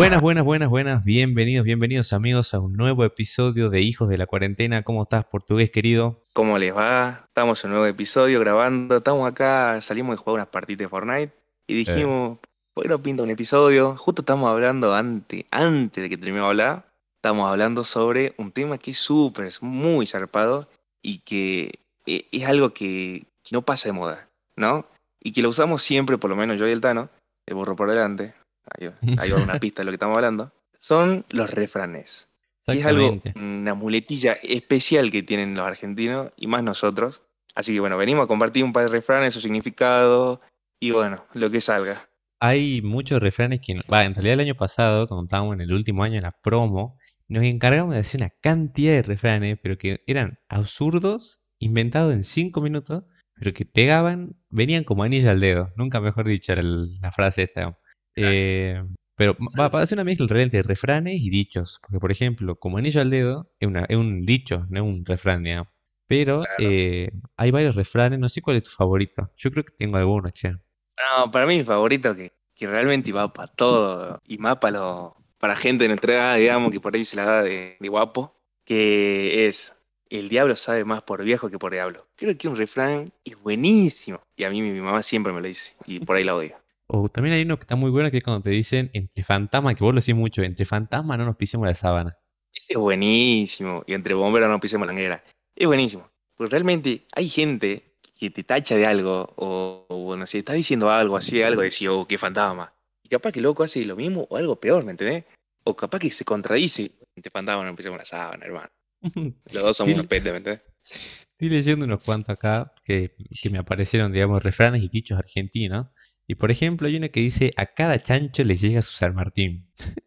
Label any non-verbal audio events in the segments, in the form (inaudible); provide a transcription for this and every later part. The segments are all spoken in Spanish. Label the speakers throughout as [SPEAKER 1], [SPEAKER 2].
[SPEAKER 1] Buenas, buenas, buenas, buenas. Bienvenidos, bienvenidos amigos a un nuevo episodio de Hijos de la Cuarentena. ¿Cómo estás, portugués querido?
[SPEAKER 2] ¿Cómo les va? Estamos en un nuevo episodio grabando. Estamos acá, salimos de jugar unas partidas de Fortnite y dijimos, ¿por qué no pinta un episodio? Justo estamos hablando antes, antes de que terminemos de hablar, estamos hablando sobre un tema que es súper, es muy zarpado y que eh, es algo que, que no pasa de moda, ¿no? Y que lo usamos siempre, por lo menos yo y el Tano, el burro por delante, ahí, ahí va una (laughs) pista de lo que estamos hablando, son los refranes. Que es algo, una muletilla especial que tienen los argentinos y más nosotros. Así que bueno, venimos a compartir un par de refranes, su significado y bueno, lo que salga.
[SPEAKER 1] Hay muchos refranes que, en realidad el año pasado, cuando estábamos en el último año de la promo, nos encargamos de hacer una cantidad de refranes, pero que eran absurdos, inventados en cinco minutos, pero que pegaban, venían como anillo al dedo. Nunca mejor dicho la frase esta. Eh, pero va, va a ser una mezcla realmente de refranes y dichos. Porque, por ejemplo, como anillo al dedo es, una- es un dicho, no es un refrán, digamos. Pero
[SPEAKER 2] Claro.
[SPEAKER 1] eh, hay varios refranes, no sé cuál es tu favorito. Yo creo que tengo algunos, che.
[SPEAKER 2] No, para mí mi favorito que, que realmente va para todo y más para, lo- para gente de nuestra edad, digamos, que por ahí se la da de, de guapo, que es el diablo sabe más por viejo que por diablo. Creo que un refrán es buenísimo y a mí mi, mi mamá siempre me lo dice y por ahí la odio.
[SPEAKER 1] O también hay uno que está muy bueno que es cuando te dicen entre fantasmas, que vos lo decís mucho, entre fantasmas no nos pisemos la sábana.
[SPEAKER 2] Ese es buenísimo. Y entre bomberos no pisemos la negra. Es buenísimo. Porque realmente hay gente que te tacha de algo, o, o bueno, si está diciendo algo, así algo, decís, oh, qué fantasma. Y capaz que el loco hace lo mismo o algo peor, ¿me entendés? O capaz que se contradice. Entre fantasma no pisemos la sábana, hermano. (laughs) Los dos somos unos petes, ¿me entendés?
[SPEAKER 1] Estoy leyendo unos cuantos acá que, que me aparecieron, digamos, refranes y dichos argentinos. Y por ejemplo, hay uno que dice: A cada chancho le llega su San Martín. (laughs)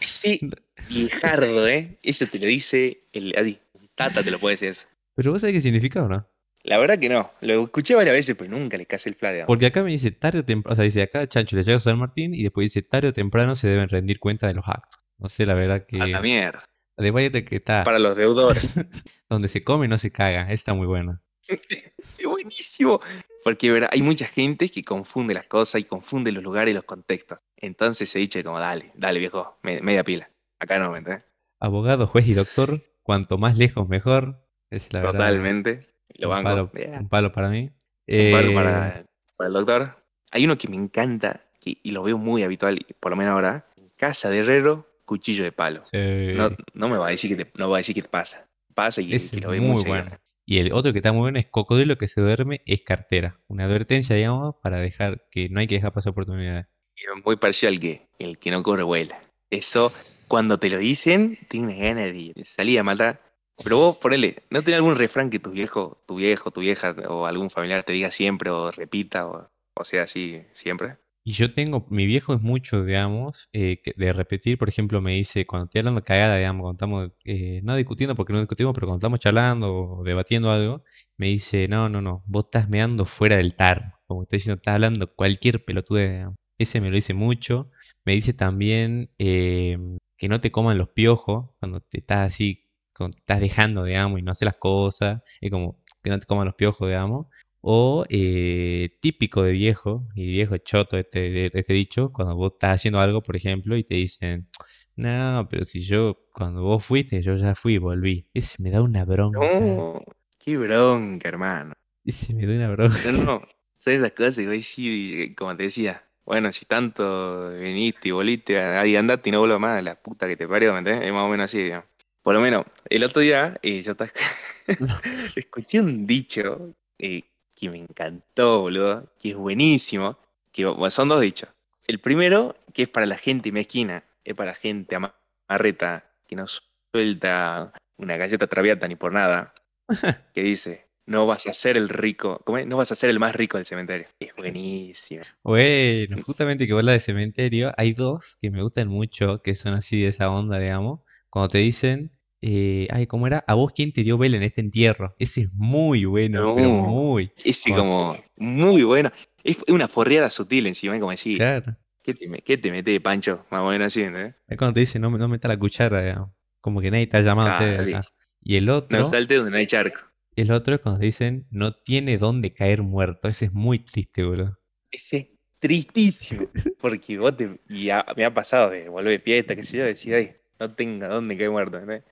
[SPEAKER 2] Sí, viejardo, ¿eh? Eso te lo dice el, así, tata te lo puede decir eso.
[SPEAKER 1] Pero vos sabés qué significa o no?
[SPEAKER 2] La verdad que no. Lo escuché varias veces, pero nunca le casé el fla, digamos.
[SPEAKER 1] Porque acá me dice tarde o temprano, o sea, dice a cada chancho le llega su San Martín y después dice tarde o temprano se deben rendir cuenta de los actos. No sé, la verdad que.
[SPEAKER 2] A la mierda.
[SPEAKER 1] Hay otro que está
[SPEAKER 2] Para los deudores. (laughs)
[SPEAKER 1] donde se come no se caga. Está muy buena. (laughs)
[SPEAKER 2] Es buenísimo. Porque ¿verdad? hay mucha gente que confunde las cosas y confunde los lugares y los contextos. Entonces se dice como, dale, dale viejo, me- media pila. Acá no, ¿me entendés?
[SPEAKER 1] Abogado, juez y doctor, cuanto más lejos mejor. Es la verdad.
[SPEAKER 2] Totalmente. Lo
[SPEAKER 1] un palo,
[SPEAKER 2] Yeah.
[SPEAKER 1] un palo para mí.
[SPEAKER 2] Un palo
[SPEAKER 1] Eh,
[SPEAKER 2] para, para el doctor. Hay uno que me encanta que- y lo veo muy habitual, por lo menos ahora. Casa de herrero, cuchillo de palo.
[SPEAKER 1] sí,
[SPEAKER 2] No, no me va a decir que te, no va a decir que te pasa. Pasa y que lo ve
[SPEAKER 1] muy
[SPEAKER 2] mucho.
[SPEAKER 1] bueno. Y el otro que está muy bueno es cocodrilo que se duerme es cartera. Una advertencia, digamos, para dejar que no hay que dejar pasar oportunidades.
[SPEAKER 2] Y muy parecido al que el que no corre vuela. Eso, cuando te lo dicen, tienes ganas de salir a matar. Pero vos, ponele, ¿no tenés algún refrán que tu viejo, tu viejo, tu vieja o algún familiar te diga siempre o repita o, o sea así siempre?
[SPEAKER 1] Y yo tengo, mi viejo es mucho, digamos, eh, de repetir, por ejemplo, me dice, cuando estoy hablando cagada, digamos, cuando estamos, eh, no discutiendo porque no discutimos, pero cuando estamos charlando o debatiendo algo, me dice, no, no, no, vos estás meando fuera del tar, como está diciendo, estás hablando cualquier pelotudez, digamos. Ese me lo dice mucho. Me dice también eh, que no te coman los piojos cuando te estás así, cuando te estás dejando, digamos, y no haces las cosas, es como que no te coman los piojos, digamos. O eh, típico de viejo, y viejo choto este, este dicho, cuando vos estás haciendo algo, por ejemplo, y te dicen, no, pero si yo, cuando vos fuiste, yo ya fui y volví. Ese me da una bronca.
[SPEAKER 2] No, qué bronca, hermano.
[SPEAKER 1] Ese me da una bronca.
[SPEAKER 2] No, no, son esas cosas que hoy sí, como te decía, bueno, si tanto viniste y volviste, ahí andate y no vuelvas más, la puta que te parió, ¿me entendés? Es más o menos así, digamos. Por lo menos, el otro día, eh, yo estaba... (laughs) escuché un dicho eh, que me encantó, boludo, que es buenísimo, que bueno, son dos dichos. El primero, que es para la gente mezquina, es para la gente amarreta, que no suelta una galleta traviata ni por nada, (laughs) que dice, no vas a ser el rico. No vas a ser el más rico del cementerio. Es buenísimo.
[SPEAKER 1] Bueno, justamente que vos la de cementerio, hay dos que me gustan mucho, que son así de esa onda, digamos. Cuando te dicen, eh, ay, ¿cómo era? ¿A vos quién te dio vela en este entierro? Ese es muy bueno, pero
[SPEAKER 2] No.
[SPEAKER 1] muy.
[SPEAKER 2] Ese como muy bueno. Es una forreada sutil encima, es como decir,
[SPEAKER 1] Claro.
[SPEAKER 2] ¿qué te, qué te metes, Pancho? Más o menos así, ¿no?
[SPEAKER 1] Es cuando te dicen, no, no meta la cuchara, digamos. Como que nadie te ha llamado a. Y el otro,
[SPEAKER 2] No salte donde no hay charco.
[SPEAKER 1] el otro es cuando te dicen, no tiene dónde caer muerto. Ese es muy triste, boludo.
[SPEAKER 2] Ese tristísimo. Porque vos te. Y a- me ha pasado de volver de fiesta, qué sé yo, decir, ay, no tengo dónde caer muerto. ¿entendés?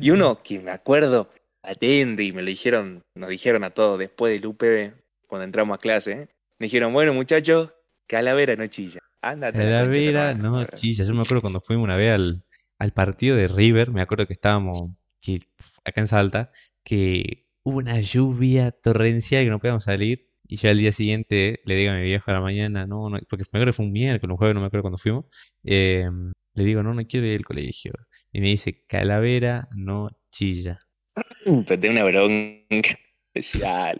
[SPEAKER 2] Y uno que me acuerdo atente y me lo dijeron, nos dijeron a todos después del UPB, cuando entramos a clase, ¿eh? me dijeron, bueno muchachos, calavera no chilla. Ándate.
[SPEAKER 1] Calavera,
[SPEAKER 2] madre".
[SPEAKER 1] no, chilla. Yo me acuerdo cuando fuimos una vez al, al partido de River, me acuerdo que estábamos que, acá en Salta, que hubo una lluvia torrencial que no podíamos salir. Y ya al día siguiente le digo a mi viejo a la mañana, no, no, porque me acuerdo que fue un miércoles, un jueves, no me acuerdo cuando fuimos. eh, le digo, no, no quiero ir al colegio. Y me dice, Calavera no chilla. (laughs)
[SPEAKER 2] Pero tengo una bronca. Decía.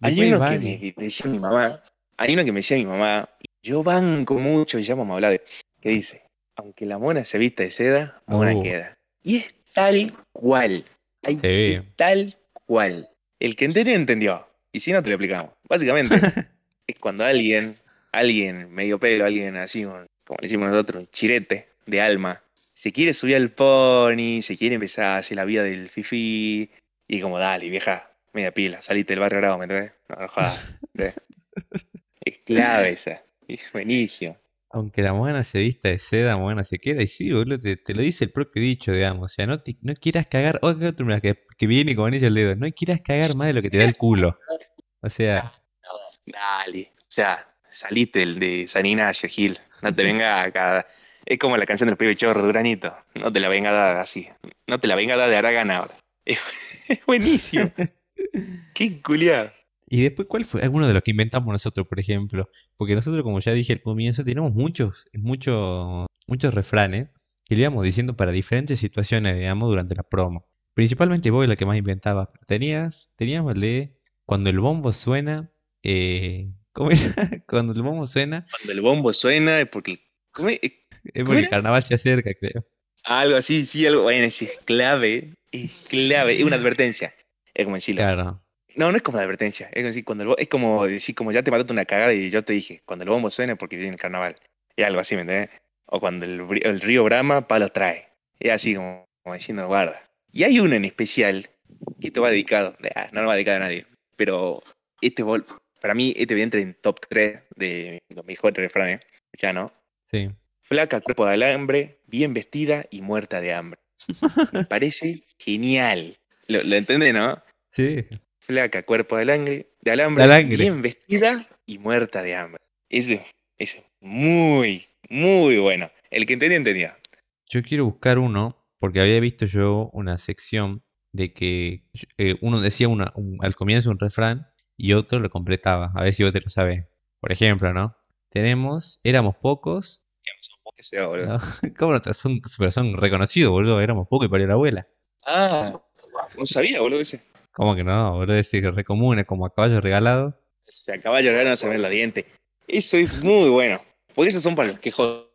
[SPEAKER 2] Hay uno que me, me decía mi mamá, hay uno que me decía mi mamá, yo banco mucho, y vamos a hablar de, que dice, aunque la mona se vista de seda, mona
[SPEAKER 1] Uh.
[SPEAKER 2] queda. Y es tal cual. Hay,
[SPEAKER 1] Sí.
[SPEAKER 2] tal cual. El que entendió, entendió. Y si no, te lo explicamos. Básicamente, (laughs) es cuando alguien, alguien medio pelo, alguien así, como le decimos nosotros, un chirete de alma, se quiere subir al pony, se quiere empezar a hacer la vida del fifi, y como, dale, vieja, media pila, salite del barrio bravo, ¿me entendés? No, no jodas, ¿entendés? Es clave esa, es buenísimo.
[SPEAKER 1] Aunque la mona se vista de seda, mona se queda. Y sí, boludo, te, te lo dice el propio dicho, digamos. O sea, no, te- no quieras cagar. Oh, que que, que viene con anillo el dedo. No quieras cagar más de lo que te da el culo. O sea, (laughs)
[SPEAKER 2] Dale, o sea, salite del de San Ignacio, Gil, no te venga acá. Es como la canción del pibe chorro, Duranito. No te la venga a dar así. No te la venga a dar de Aragán ahora. Es, (laughs) es buenísimo. (laughs) Qué culiado.
[SPEAKER 1] y después, ¿cuál fue? Alguno de los que inventamos nosotros, por ejemplo. Porque nosotros, como ya dije al comienzo, tenemos muchos, muchos, muchos refranes que le íbamos diciendo para diferentes situaciones, digamos, durante la promo. Principalmente vos, la que más inventabas. Tenías, teníamos el de cuando el bombo suena. Eh, ¿Cómo era? (laughs) Cuando el bombo suena,
[SPEAKER 2] Cuando el bombo suena es porque. ¿Cómo es?
[SPEAKER 1] es
[SPEAKER 2] ¿Cómo
[SPEAKER 1] porque el carnaval se acerca, creo.
[SPEAKER 2] Algo así, sí, algo. Bueno, sí, es clave. Es clave. Es una advertencia. Es como decirlo.
[SPEAKER 1] Claro.
[SPEAKER 2] No, no es como una advertencia. Es como decir, cuando el es como decir, como ya te mataste una cagada y yo te dije, cuando el bombo suena es porque viene el carnaval. Es algo así, ¿me entendés? O cuando el, el río brama, palos trae. Es así como, como diciendo, guarda. Y hay uno en especial que esto va dedicado, ah, no lo va dedicado a nadie, pero este vol- para mí este viene entre en top 3 de los mejores refranes, ya no.
[SPEAKER 1] Sí.
[SPEAKER 2] Flaca, cuerpo de alambre, bien vestida y muerta de hambre. Me (laughs) parece genial. ¿Lo, lo entendés, no?
[SPEAKER 1] Sí.
[SPEAKER 2] Flaca, cuerpo de alambre, de alambre,
[SPEAKER 1] De alambre.
[SPEAKER 2] bien vestida y muerta de hambre. Ese es muy, muy bueno. El que entendió, entendió.
[SPEAKER 1] Yo quiero buscar uno, porque había visto yo una sección de que eh, uno decía una, un- al comienzo un refrán y otro lo completaba. A ver si vos te lo sabes. Por ejemplo, ¿no? Tenemos, éramos pocos. ¿no? (laughs) ¿Cómo no son, pero son reconocidos, boludo? Éramos pocos y parió la abuela.
[SPEAKER 2] Ah, no sabía, boludo, ese.
[SPEAKER 1] ¿Cómo que no? Boludo, ese re común, es como a caballo regalado.
[SPEAKER 2] Se acaba de llorar no se ven los dientes. Eso es muy bueno. Porque esos son para los quejosos.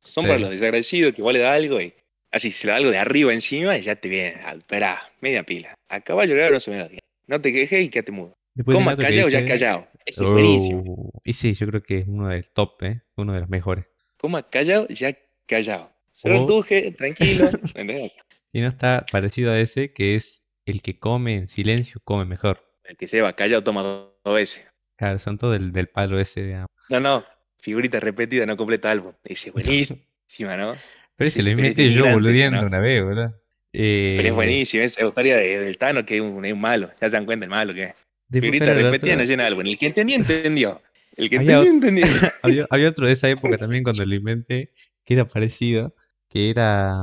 [SPEAKER 2] Son
[SPEAKER 1] Sí.
[SPEAKER 2] para los desagradecidos que vos le das algo y así se le da algo de arriba encima y ya te viene. Esperá, media pila. Acaba de llorar no se ven los dientes. No te quejes y quédate mudo.
[SPEAKER 1] Después
[SPEAKER 2] Coma callado, ya
[SPEAKER 1] dice-
[SPEAKER 2] callado. Ese es buenísimo.
[SPEAKER 1] Oh, y sí, yo creo que es uno del top, ¿eh? Uno de los mejores.
[SPEAKER 2] Coma callado, ya callado. Se lo enduje, tranquilo. (laughs)
[SPEAKER 1] Y no está parecido a ese, que es el que come en silencio, come mejor.
[SPEAKER 2] El que se va callado toma dos, veces.
[SPEAKER 1] Claro, son todos del, del palo ese, digamos.
[SPEAKER 2] No, no. Figurita repetida no completa álbum. Ese es buenísima, ¿no? (laughs)
[SPEAKER 1] Pero ese lo inventé yo boludeando
[SPEAKER 2] ¿no?
[SPEAKER 1] una vez. Eh,
[SPEAKER 2] Pero es buenísimo. Es la historia de- del Tano, que es un, es un malo. Ya se dan cuenta el malo que es.
[SPEAKER 1] Después,
[SPEAKER 2] Figurita
[SPEAKER 1] claro, el
[SPEAKER 2] que entendió, entendió. El que
[SPEAKER 1] Había
[SPEAKER 2] entendió. (laughs)
[SPEAKER 1] había, había otro de esa época también cuando lo inventé, que era parecido, que era...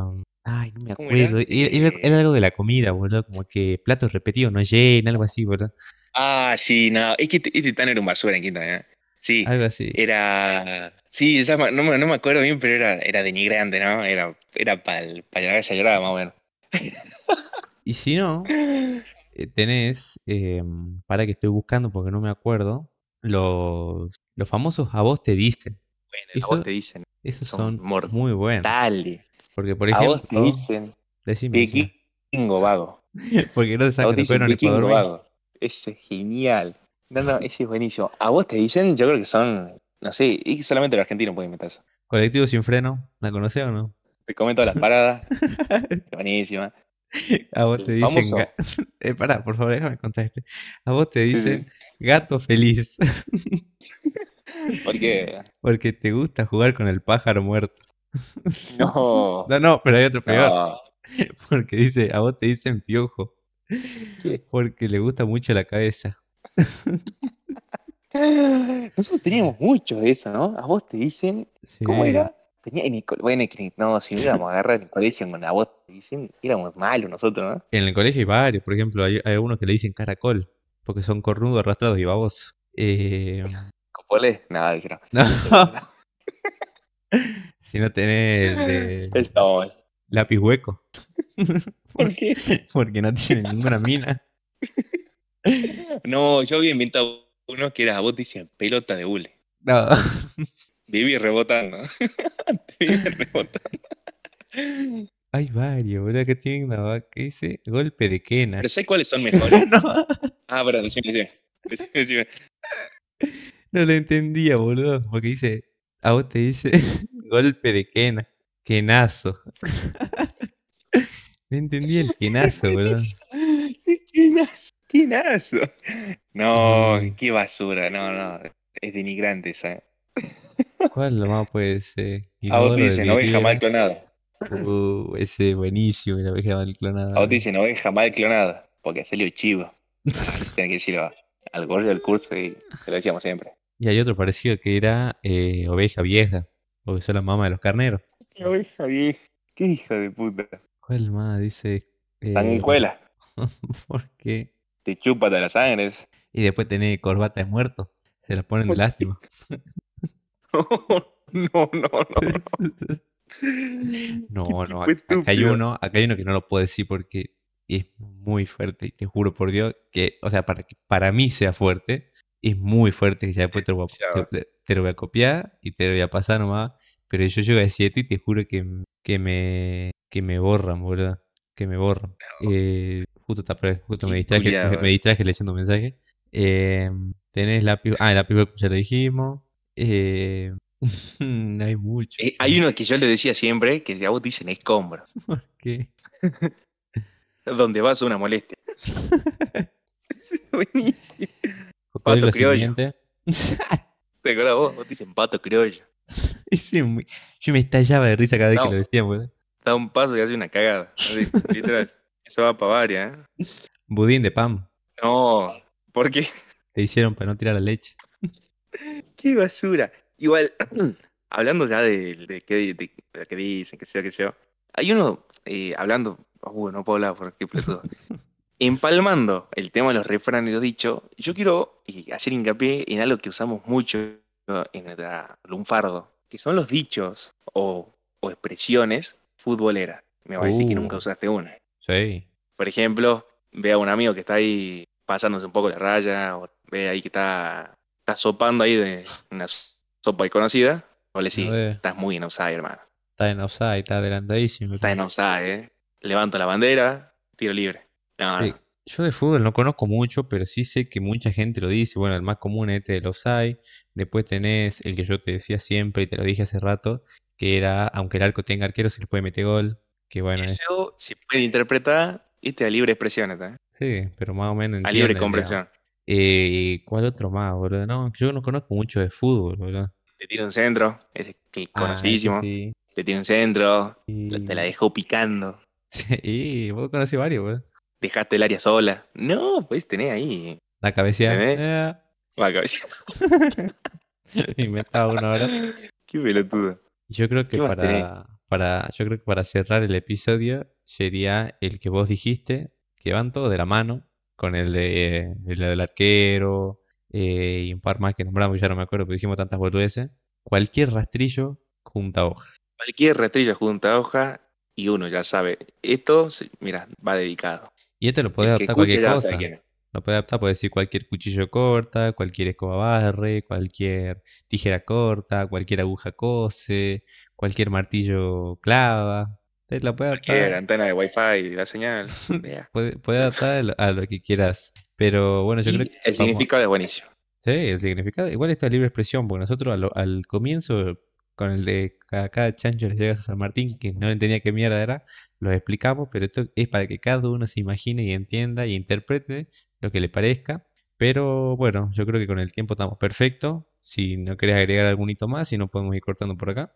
[SPEAKER 1] Ay, no me acuerdo. Era, era- era algo de la comida, boludo. Como que platos repetidos no llena, algo así, boludo.
[SPEAKER 2] Ah, sí, no. Es que este, este Tano era un basura en quinta, ¿eh? Sí.
[SPEAKER 1] Algo así.
[SPEAKER 2] Era. Sí, me- no, me- no me acuerdo bien, pero era, era denigrante, ¿no? Era, era para para la esa llorada, más o menos.
[SPEAKER 1] Y si no, (laughs) tenés, em, para que estoy buscando porque no me acuerdo, los, los famosos a vos te dicen.
[SPEAKER 2] Bueno, a vos te dicen.
[SPEAKER 1] Esos
[SPEAKER 2] Son
[SPEAKER 1] muy buenos.
[SPEAKER 2] Dale.
[SPEAKER 1] Porque, por
[SPEAKER 2] a vos te
[SPEAKER 1] ejemplo,
[SPEAKER 2] dicen.
[SPEAKER 1] decime.
[SPEAKER 2] Vikingo vago. (laughs)
[SPEAKER 1] porque no te sacan el cuero
[SPEAKER 2] vikingo vago. Ese es genial. No, no, ese es buenísimo. A vos te dicen, yo creo que son. No sé, y solamente los argentinos pueden inventar eso.
[SPEAKER 1] Colectivo sin freno, ¿la conocés o no?
[SPEAKER 2] Te comento las paradas. (laughs) buenísima. (laughs)
[SPEAKER 1] A vos te dicen. ga- (laughs) Eh, pará, por favor, déjame contar este. A vos te dicen
[SPEAKER 2] sí.
[SPEAKER 1] gato feliz.
[SPEAKER 2] Porque, (laughs)
[SPEAKER 1] Porque te gusta jugar con el pájaro muerto.
[SPEAKER 2] no,
[SPEAKER 1] No, no, pero hay otro peor.
[SPEAKER 2] no.
[SPEAKER 1] Porque dice, a vos te dicen piojo.
[SPEAKER 2] ¿Qué?
[SPEAKER 1] Porque le gusta mucho la cabeza.
[SPEAKER 2] Nosotros teníamos mucho de eso, ¿no? A vos te dicen,
[SPEAKER 1] Sí.
[SPEAKER 2] ¿cómo era? Tenía en el bueno, no, si hubiéramos agarrado en el colegio con a vos te dicen, éramos malos nosotros, ¿no?
[SPEAKER 1] En el colegio hay varios, por ejemplo, hay, hay que le dicen caracol, porque son cornudos, arrastrados y babosos. Eh, (laughs)
[SPEAKER 2] Copole, nada, dijeron. (laughs)
[SPEAKER 1] no, (laughs) si no tenés lápiz hueco,
[SPEAKER 2] ¿Por qué?
[SPEAKER 1] porque no tiene ninguna mina.
[SPEAKER 2] No, yo había inventado uno que era a vos te dicen pelota de hule.
[SPEAKER 1] No,
[SPEAKER 2] Viví rebotando. (laughs) Viví rebotando.
[SPEAKER 1] hay varios, boludo, que tienen una vaca que dice golpe de quena.
[SPEAKER 2] Pero ¿sabes cuáles son (laughs) mejores?
[SPEAKER 1] No,
[SPEAKER 2] Ah, perdón, decime, decime. Decime, decime.
[SPEAKER 1] no lo entendía, boludo, porque dice, a vos te dice (laughs) golpe de quena, quenazo. No entendí el quenazo, boludo.
[SPEAKER 2] Quinazo, quinazo. No,
[SPEAKER 1] Mm.
[SPEAKER 2] qué basura, no, no. Es denigrante esa. ¿Eh?
[SPEAKER 1] ¿Cuál lo más puede ser?
[SPEAKER 2] A vos dicen oveja mal clonada.
[SPEAKER 1] Uh, ese es buenísimo, la oveja mal clonada.
[SPEAKER 2] A vos dicen oveja mal clonada. Porque salió chivo. (laughs) Tenés que decirlo al gorro del curso y se lo decíamos siempre.
[SPEAKER 1] Y hay otro parecido que era eh, oveja vieja, porque son la mamá de los carneros.
[SPEAKER 2] Oveja vieja. Qué hija de puta.
[SPEAKER 1] ¿Cuál más? Dice... eh,
[SPEAKER 2] Sanguijuela. (laughs)
[SPEAKER 1] ¿Por qué?
[SPEAKER 2] Te chupa de la sangre.
[SPEAKER 1] Y después tenés corbata de muerto. Se la ponen de (laughs) lástima. (laughs)
[SPEAKER 2] No, no, no.
[SPEAKER 1] No, (laughs) no, acá hay uno, acá hay uno que no lo puedo decir porque es muy fuerte y te juro por Dios que, o sea, para que para mí sea fuerte, es muy fuerte que ya después te lo voy a, te, te lo voy a copiar y te lo voy a pasar nomás, pero yo llego a decir esto y te juro que, que me que me borran, boludo, que me borran. Eh, justo, me distraje, me
[SPEAKER 2] eh.
[SPEAKER 1] distraje leyendo un mensaje. Eh, tenés lápiz, ah, el lápiz ya lo dijimos. Eh, (laughs) hay mucho.
[SPEAKER 2] Eh, hay uno que yo le decía siempre, que a vos dicen escombro. (laughs)
[SPEAKER 1] ¿Por qué? (laughs)
[SPEAKER 2] Donde vas una molestia. Buenísimo. Pato criollo.
[SPEAKER 1] sirviente.
[SPEAKER 2] ¿Te acuerdas vos? Vos te dicen pato criollo.
[SPEAKER 1] Muy- Yo me estallaba de risa cada vez
[SPEAKER 2] No.
[SPEAKER 1] que lo decía, boludo.
[SPEAKER 2] Da un paso y hace una cagada. Así, literal. Eso va para varias, ¿eh?
[SPEAKER 1] Budín de pan.
[SPEAKER 2] No, ¿por qué?
[SPEAKER 1] Te hicieron para no tirar la leche. (laughs)
[SPEAKER 2] ¡Qué basura! Igual, (clears throat) hablando ya de, de, qué- de- de lo que dicen, que sea, que sea. Hay uno, eh, hablando, uh, no puedo hablar porque pelotudo. (laughs) Empalmando el tema de los refranes y los dichos, yo quiero eh, hacer hincapié en algo que usamos mucho en nuestra lunfardo, que son los dichos o, o expresiones futboleras. Me va a decir que
[SPEAKER 1] Uh.
[SPEAKER 2] nunca usaste una.
[SPEAKER 1] Sí.
[SPEAKER 2] Por ejemplo, ve a un amigo que está ahí pasándose un poco la raya, o ve ahí que está, está sopando ahí de una sopa conocida, o le
[SPEAKER 1] ver.
[SPEAKER 2] estás muy en offside, hermano.
[SPEAKER 1] Está en offside, está adelantadísimo.
[SPEAKER 2] Estás en offside, eh. Levanto la bandera, tiro libre. No, no.
[SPEAKER 1] Sí. Yo de fútbol no conozco mucho, pero sí sé que mucha gente lo dice. Bueno, el más común es este del offside. Después tenés el que yo te decía siempre y te lo dije hace rato, que era, aunque el arco tenga arquero, se le puede meter gol. Que bueno, es-
[SPEAKER 2] Eso se puede interpretar este a libre expresión, ¿eh?
[SPEAKER 1] sí, pero más o menos
[SPEAKER 2] A libre compresión.
[SPEAKER 1] Eh, ¿cuál otro más, boludo? No, yo no conozco mucho de fútbol, boludo.
[SPEAKER 2] Te tira un centro, ese es el
[SPEAKER 1] Ah,
[SPEAKER 2] conocidísimo.
[SPEAKER 1] sí.
[SPEAKER 2] Te tira un centro,
[SPEAKER 1] Y-
[SPEAKER 2] te la dejó picando. (laughs)
[SPEAKER 1] Sí, vos conocés varios, boludo.
[SPEAKER 2] Dejaste el área sola. No, pues tenés ahí.
[SPEAKER 1] La cabecea.
[SPEAKER 2] ¿Tenés?
[SPEAKER 1] eh,
[SPEAKER 2] Va, cabeza.
[SPEAKER 1] inventaba (laughs) uno ahora. (laughs)
[SPEAKER 2] Qué pelotudo.
[SPEAKER 1] Yo creo que para, para, yo creo que para cerrar el episodio sería el que vos dijiste, que van todos de la mano, con el de el del arquero, eh, y un par más que nombramos, ya no me acuerdo, porque dijimos tantas boludeces. Cualquier rastrillo junta hojas.
[SPEAKER 2] Cualquier rastrillo junta hoja y uno ya sabe. Esto, mira, va dedicado.
[SPEAKER 1] Y este lo
[SPEAKER 2] que
[SPEAKER 1] adaptar a cualquier cosa. Lo podés adaptar, podés decir cualquier cuchillo corta, cualquier escoba barre, cualquier tijera corta, cualquier aguja cose, cualquier martillo clava. Te la
[SPEAKER 2] Cualquier
[SPEAKER 1] adaptar.
[SPEAKER 2] antena de wifi, la señal. (laughs) vea.
[SPEAKER 1] Puede, puede adaptar a lo, que quieras. Pero bueno, yo
[SPEAKER 2] Y
[SPEAKER 1] creo que
[SPEAKER 2] el
[SPEAKER 1] vamos-
[SPEAKER 2] significado es buenísimo.
[SPEAKER 1] Sí, el significado. Igual esto es libre expresión, porque nosotros al, al comienzo, con el de cada, cada chancho le llegas a San Martín, que no entendía qué mierda era, lo explicamos, pero esto es para que cada uno se imagine y entienda y interprete lo que le parezca. Pero bueno, yo creo que con el tiempo estamos perfectos. si no querés agregar algún hito más, si no podemos ir cortando por acá.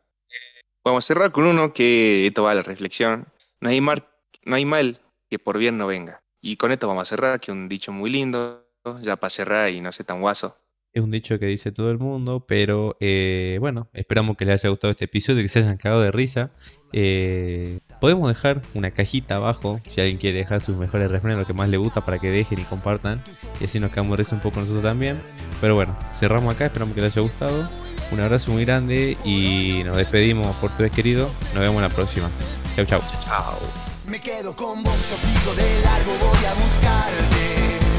[SPEAKER 2] Vamos a cerrar con uno que esto la reflexión. No hay, mar, no hay mal que por bien no venga. Y con esto vamos a cerrar, que un dicho muy lindo, ya para cerrar y no sé tan guaso.
[SPEAKER 1] Es un dicho que dice todo el mundo, pero eh, bueno, esperamos que les haya gustado este episodio, que se hayan cagado de risa. Eh, podemos dejar una cajita abajo, si alguien quiere dejar sus mejores refranes, lo que más le gusta, para que dejen y compartan. Y así nos quedamos de risa un poco nosotros también. Pero bueno, cerramos acá, esperamos que les haya gustado. Un abrazo muy grande y nos despedimos por tu vez querido. Nos vemos la próxima. Chau, chau.
[SPEAKER 2] Chao.
[SPEAKER 3] Me quedo con vos, yo sigo de largo, voy a buscarte.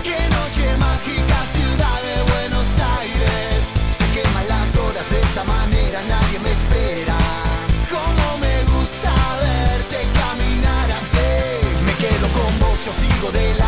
[SPEAKER 3] Qué noche mágica, ciudad de Buenos Aires. Se queman las horas de esta manera, nadie me espera. Como me gusta verte caminar así. Me quedo con vos, yo sigo de largo.